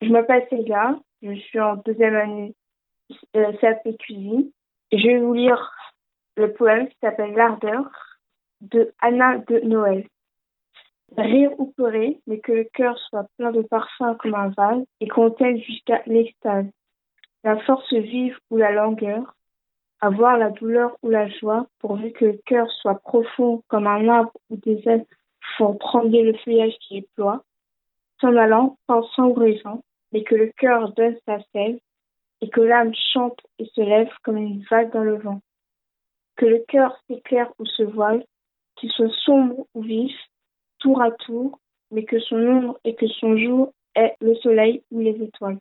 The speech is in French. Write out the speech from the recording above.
Je m'appelle Célia, je suis en deuxième année euh, CAP cuisine. Je vais vous lire le poème qui s'appelle L'ardeur de Anna de Noël. Rire ou pleurer, mais que le cœur soit plein de parfums comme un vase et contienne jusqu'à l'extase. La force vive ou la langueur, avoir la douleur ou la joie, pourvu que le cœur soit profond comme un arbre où des ailes font trembler le feuillage qui déploie, s'en allant, pensant ou rêvant, mais que le cœur donne sa sève, et que l'âme chante et se lève comme une vague dans le vent. Que le cœur s'éclaire ou se voile, qu'il soit sombre ou vif, tour à tour, mais que son ombre et que son jour est le soleil ou les étoiles.